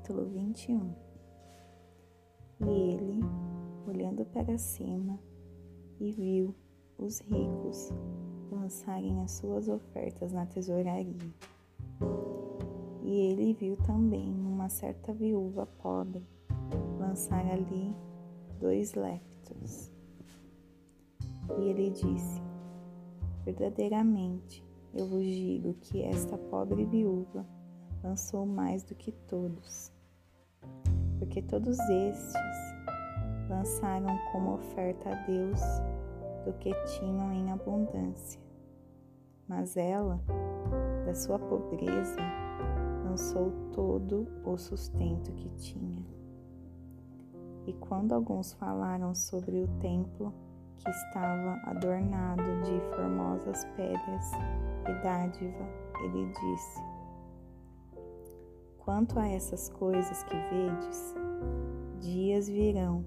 capítulo 21. E ele, olhando para cima, e viu os ricos lançarem as suas ofertas na tesouraria. E ele viu também uma certa viúva pobre lançar ali dois lectos. E ele disse: Verdadeiramente, eu vos digo que esta pobre viúva lançou mais do que todos, porque todos estes lançaram como oferta a Deus do que tinham em abundância. Mas ela, da sua pobreza, lançou todo o sustento que tinha. E quando alguns falaram sobre o templo que estava adornado de formosas pedras e dádiva, ele disse: Quanto a essas coisas que vedes, dias virão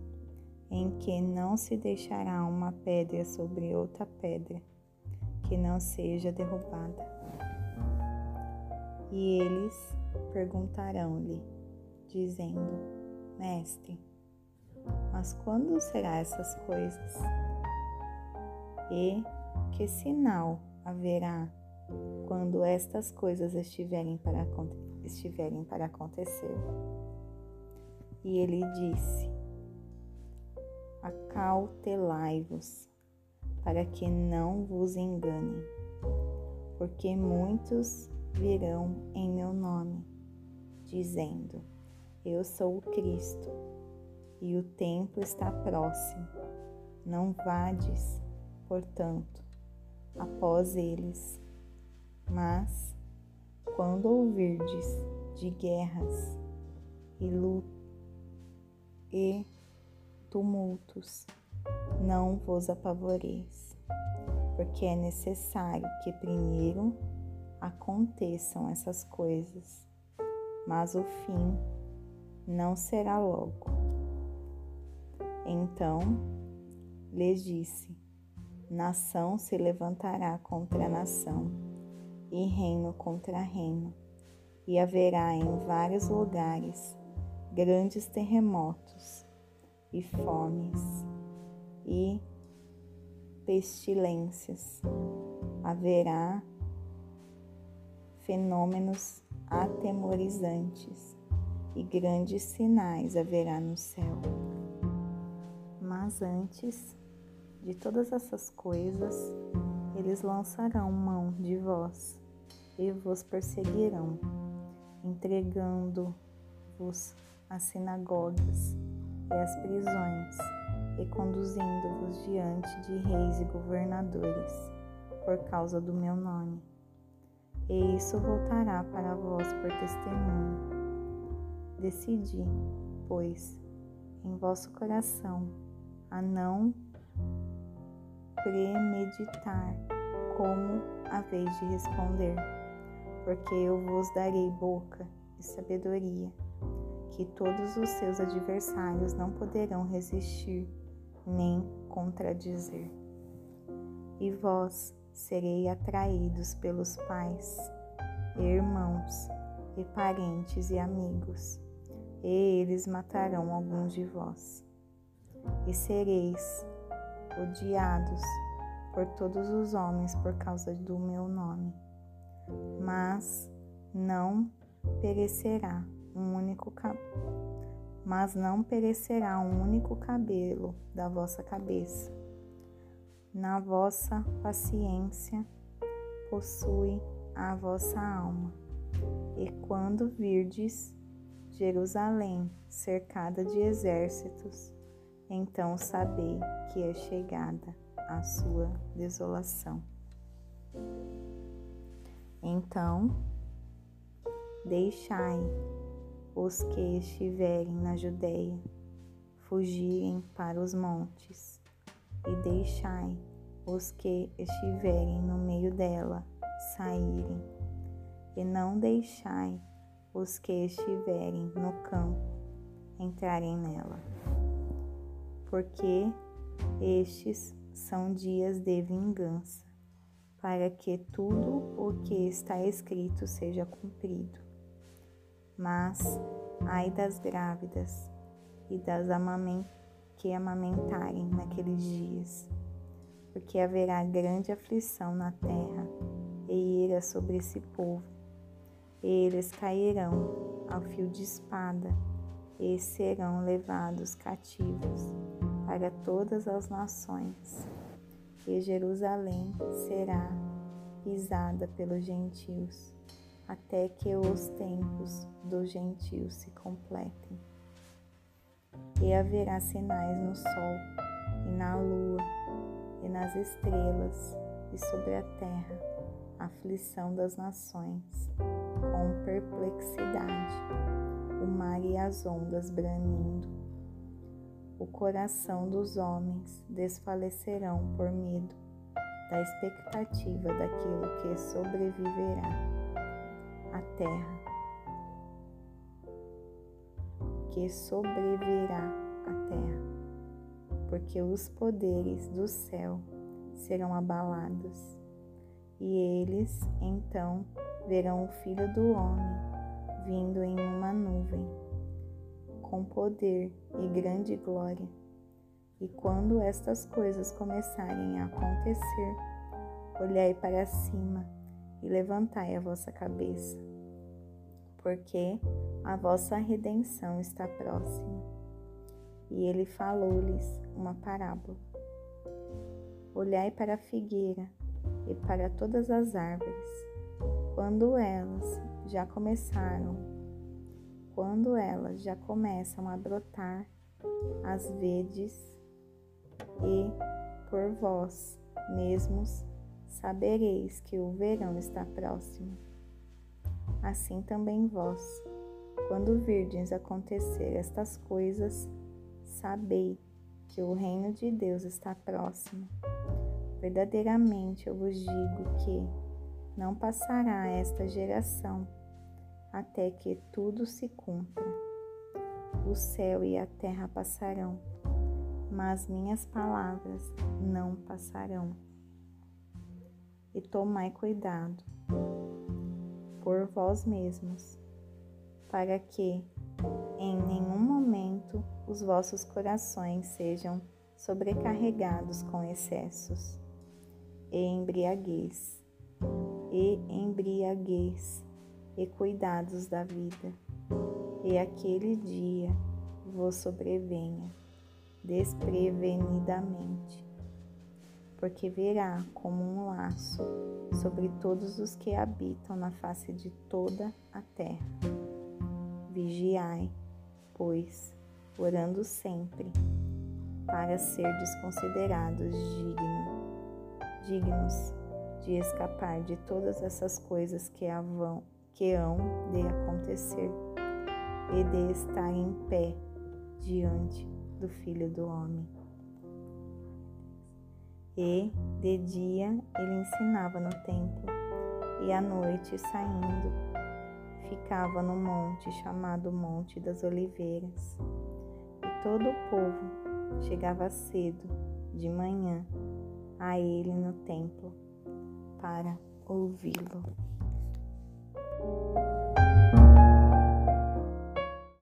em que não se deixará uma pedra sobre outra pedra que não seja derrubada. E eles perguntarão-lhe, dizendo: Mestre, mas quando será essas coisas? E que sinal haverá quando estas coisas estiverem para, estiverem para acontecer? E ele disse: Acautelai-vos, para que não vos enganem, porque muitos virão em meu nome, dizendo: Eu sou o Cristo, e o tempo está próximo. Não vades, portanto, após eles. Mas, quando ouvirdes de guerras e lutas e tumultos, não vos apavoreis, porque é necessário que primeiro aconteçam essas coisas, mas o fim não será logo. Então lhes disse: Nação se levantará contra nação, e reino contra reino, e haverá em vários lugares grandes terremotos e fomes e pestilências. Haverá fenômenos atemorizantes e grandes sinais haverá no céu. Mas antes de todas essas coisas, eles lançarão mão de vós e vos perseguirão, entregando-vos às sinagogas e às prisões, e conduzindo-vos diante de reis e governadores, por causa do meu nome e isso voltará para vós por testemunho. Decidi, pois, em vosso coração a não premeditar como a vez de responder, porque eu vos darei boca e sabedoria, que todos os seus adversários não poderão resistir nem contradizer. E vós, serei atraídos pelos pais, irmãos e parentes e amigos, e eles matarão alguns de vós. E sereis odiados por todos os homens por causa do meu nome. Mas não perecerá um único mas não perecerá um único cabelo da vossa cabeça na vossa paciência possui a vossa alma. E quando virdes Jerusalém cercada de exércitos, então sabei que é chegada a sua desolação. Então, deixai os que estiverem na Judéia fugirem para os montes e deixai os que estiverem no meio dela saírem, e não deixai os que estiverem no campo entrarem nela, porque estes são dias de vingança, para que tudo o que está escrito seja cumprido. Mas, ai das grávidas e das amament que amamentarem naqueles dias, porque haverá grande aflição na terra e ira sobre esse povo. Eles cairão ao fio de espada e serão levados cativos para todas as nações. E Jerusalém será pisada pelos gentios, até que os tempos dos gentios se completem. E haverá sinais no sol, e na lua, e nas estrelas, e sobre a terra, aflição das nações, com perplexidade, o mar e as ondas branindo. O coração dos homens desfalecerão por medo da expectativa daquilo que sobreviverá à terra, que sobreviverá à terra, porque os poderes do céu serão abalados, e eles então verão o Filho do Homem vindo em uma nuvem, com poder e grande glória. E quando estas coisas começarem a acontecer, olhai para cima e levantai a vossa cabeça, porque a vossa redenção está próxima. E ele falou-lhes uma parábola. Olhai para a figueira e para todas as árvores. Quando elas já começaram, quando elas já começam a brotar, as vedes e por vós mesmos sabereis que o verão está próximo. Assim também vós, quando virdes acontecer estas coisas, sabei que o reino de Deus está próximo. Verdadeiramente eu vos digo que não passará esta geração até que tudo se cumpra. O céu e a terra passarão, mas minhas palavras não passarão. E tomai cuidado por vós mesmos, para que em nenhum momento os vossos corações sejam sobrecarregados com excessos e embriaguez, e embriaguez, e cuidados da vida, e aquele dia vos sobrevenha desprevenidamente, porque virá como um laço sobre todos os que habitam na face de toda a terra. Vigiai, pois, orando sempre, para ser desconsiderados digno, dignos de escapar de todas essas coisas que, havão, que hão de acontecer e de estar em pé diante do Filho do Homem. E de dia ele ensinava no templo, e à noite, saindo, ficava no monte chamado Monte das Oliveiras. E todo o povo chegava cedo, de manhã, a ele no templo, para ouvi-lo. you